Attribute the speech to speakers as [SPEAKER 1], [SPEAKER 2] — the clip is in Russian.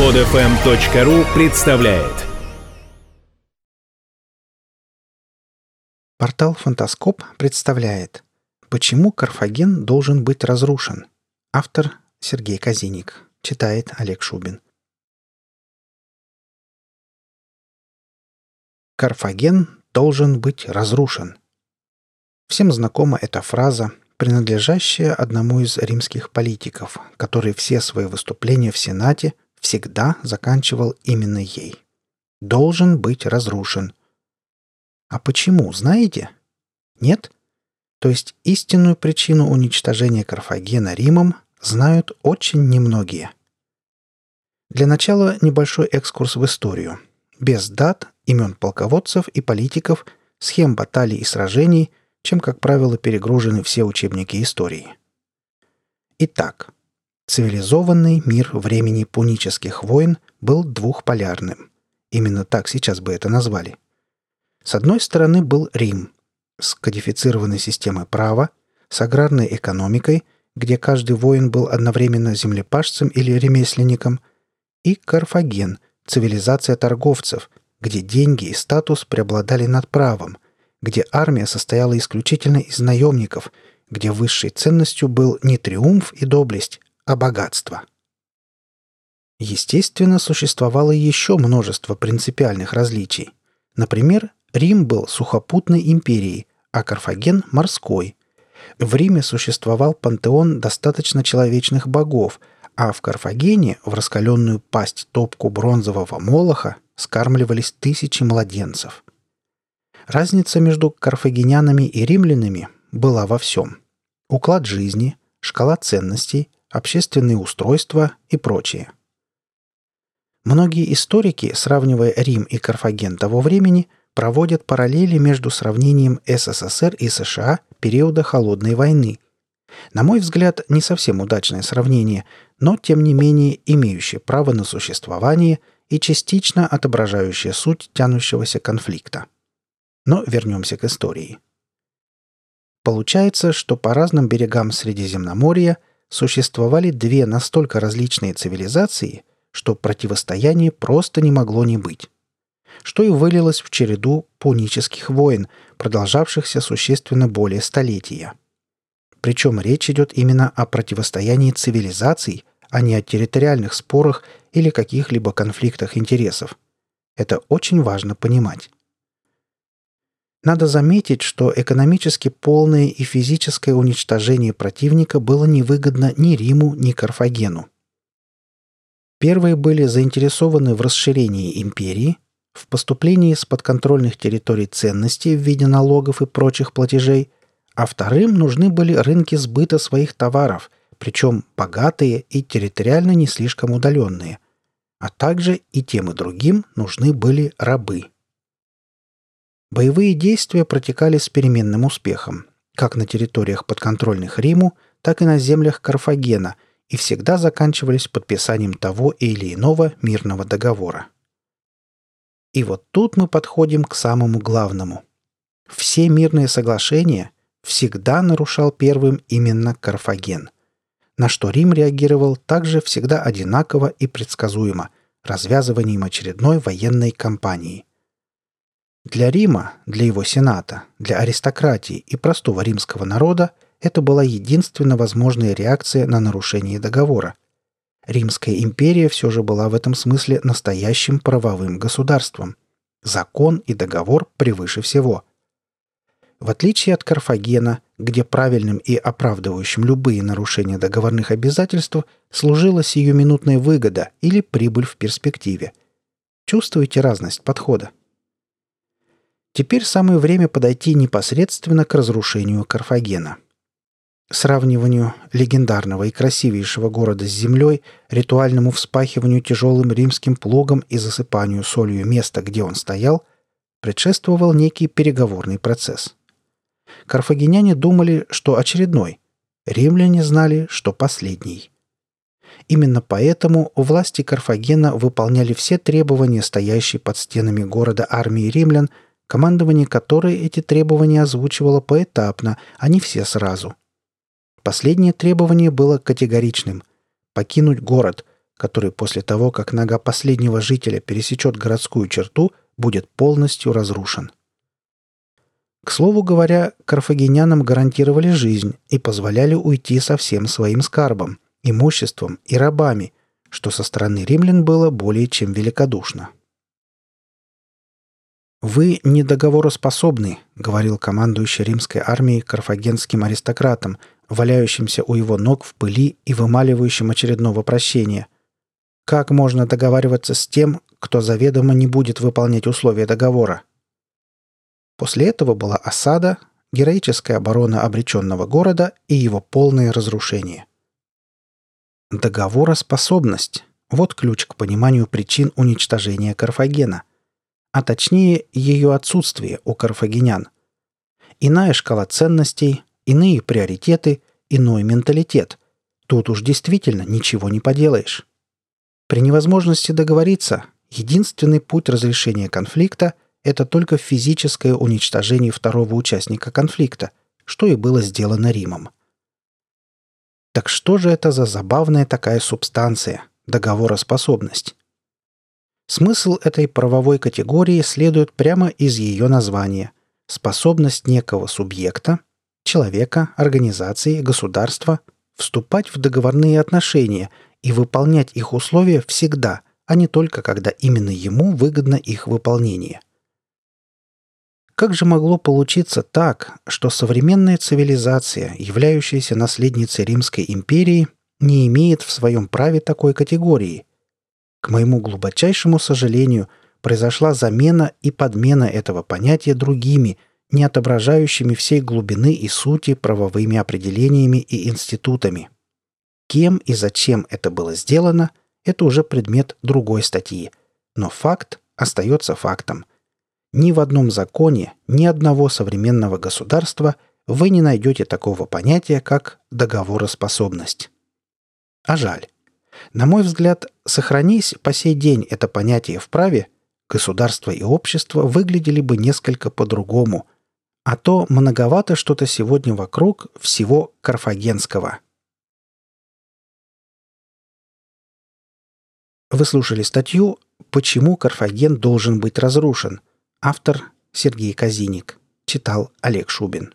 [SPEAKER 1] Подфм.ру представляет
[SPEAKER 2] Портал «Фантаскоп» представляет «Почему Карфаген должен быть разрушен?» Автор Сергей Казиник. Читает Олег Шубин. Карфаген должен быть разрушен. Всем знакома эта фраза, принадлежащая одному из римских политиков, который все свои выступления в Сенате всегда заканчивал именно ей. Должен быть разрушен. А почему, знаете? Нет? То есть истинную причину уничтожения Карфагена Римом знают очень немногие. Для начала небольшой экскурс в историю. Без дат, имен полководцев и политиков, схем баталий и сражений – чем, как правило, перегружены все учебники истории. Итак, цивилизованный мир времени пунических войн был двухполярным. Именно так сейчас бы это назвали. С одной стороны был Рим с кодифицированной системой права, с аграрной экономикой, где каждый воин был одновременно землепашцем или ремесленником, и Карфаген, цивилизация торговцев, где деньги и статус преобладали над правом – где армия состояла исключительно из наемников, где высшей ценностью был не триумф и доблесть, а богатство. Естественно, существовало еще множество принципиальных различий. Например, Рим был сухопутной империей, а Карфаген – морской. В Риме существовал пантеон достаточно человечных богов, а в Карфагене в раскаленную пасть топку бронзового молоха скармливались тысячи младенцев – Разница между карфагенянами и римлянами была во всем. Уклад жизни, шкала ценностей, общественные устройства и прочее. Многие историки, сравнивая Рим и Карфаген того времени, проводят параллели между сравнением СССР и США периода Холодной войны. На мой взгляд, не совсем удачное сравнение, но тем не менее имеющее право на существование и частично отображающее суть тянущегося конфликта. Но вернемся к истории. Получается, что по разным берегам Средиземноморья существовали две настолько различные цивилизации, что противостояние просто не могло не быть. Что и вылилось в череду пунических войн, продолжавшихся существенно более столетия. Причем речь идет именно о противостоянии цивилизаций, а не о территориальных спорах или каких-либо конфликтах интересов. Это очень важно понимать. Надо заметить, что экономически полное и физическое уничтожение противника было невыгодно ни Риму, ни Карфагену. Первые были заинтересованы в расширении империи, в поступлении с подконтрольных территорий ценностей в виде налогов и прочих платежей, а вторым нужны были рынки сбыта своих товаров, причем богатые и территориально не слишком удаленные, а также и тем и другим нужны были рабы – Боевые действия протекали с переменным успехом, как на территориях подконтрольных Риму, так и на землях Карфагена, и всегда заканчивались подписанием того или иного мирного договора. И вот тут мы подходим к самому главному. Все мирные соглашения всегда нарушал первым именно Карфаген, на что Рим реагировал также всегда одинаково и предсказуемо, развязыванием очередной военной кампании – для Рима, для его сената, для аристократии и простого римского народа это была единственно возможная реакция на нарушение договора. Римская империя все же была в этом смысле настоящим правовым государством. Закон и договор превыше всего. В отличие от Карфагена, где правильным и оправдывающим любые нарушения договорных обязательств служила сиюминутная выгода или прибыль в перспективе. Чувствуете разность подхода? Теперь самое время подойти непосредственно к разрушению Карфагена. Сравниванию легендарного и красивейшего города с землей, ритуальному вспахиванию тяжелым римским плугом и засыпанию солью места, где он стоял, предшествовал некий переговорный процесс. Карфагеняне думали, что очередной, римляне знали, что последний. Именно поэтому власти Карфагена выполняли все требования, стоящие под стенами города армии римлян – командование которой эти требования озвучивало поэтапно, а не все сразу. Последнее требование было категоричным – покинуть город, который после того, как нога последнего жителя пересечет городскую черту, будет полностью разрушен. К слову говоря, карфагенянам гарантировали жизнь и позволяли уйти со всем своим скарбом, имуществом и рабами, что со стороны римлян было более чем великодушно. «Вы недоговороспособны», — говорил командующий римской армией карфагенским аристократам, валяющимся у его ног в пыли и вымаливающим очередного прощения. «Как можно договариваться с тем, кто заведомо не будет выполнять условия договора?» После этого была осада, героическая оборона обреченного города и его полное разрушение. Договороспособность – вот ключ к пониманию причин уничтожения Карфагена, а точнее ее отсутствие у карфагенян. Иная шкала ценностей, иные приоритеты, иной менталитет. Тут уж действительно ничего не поделаешь. При невозможности договориться, единственный путь разрешения конфликта – это только физическое уничтожение второго участника конфликта, что и было сделано Римом – так что же это за забавная такая субстанция – договороспособность? Смысл этой правовой категории следует прямо из ее названия – способность некого субъекта, человека, организации, государства вступать в договорные отношения и выполнять их условия всегда, а не только когда именно ему выгодно их выполнение – как же могло получиться так, что современная цивилизация, являющаяся наследницей Римской империи, не имеет в своем праве такой категории? К моему глубочайшему сожалению, произошла замена и подмена этого понятия другими, не отображающими всей глубины и сути правовыми определениями и институтами. Кем и зачем это было сделано, это уже предмет другой статьи. Но факт остается фактом. Ни в одном законе, ни одного современного государства вы не найдете такого понятия, как договороспособность. А жаль. На мой взгляд, сохранись по сей день это понятие в праве, государство и общество выглядели бы несколько по-другому. А то многовато что-то сегодня вокруг всего карфагенского. Вы слушали статью «Почему Карфаген должен быть разрушен?» Автор Сергей Казиник. Читал Олег Шубин.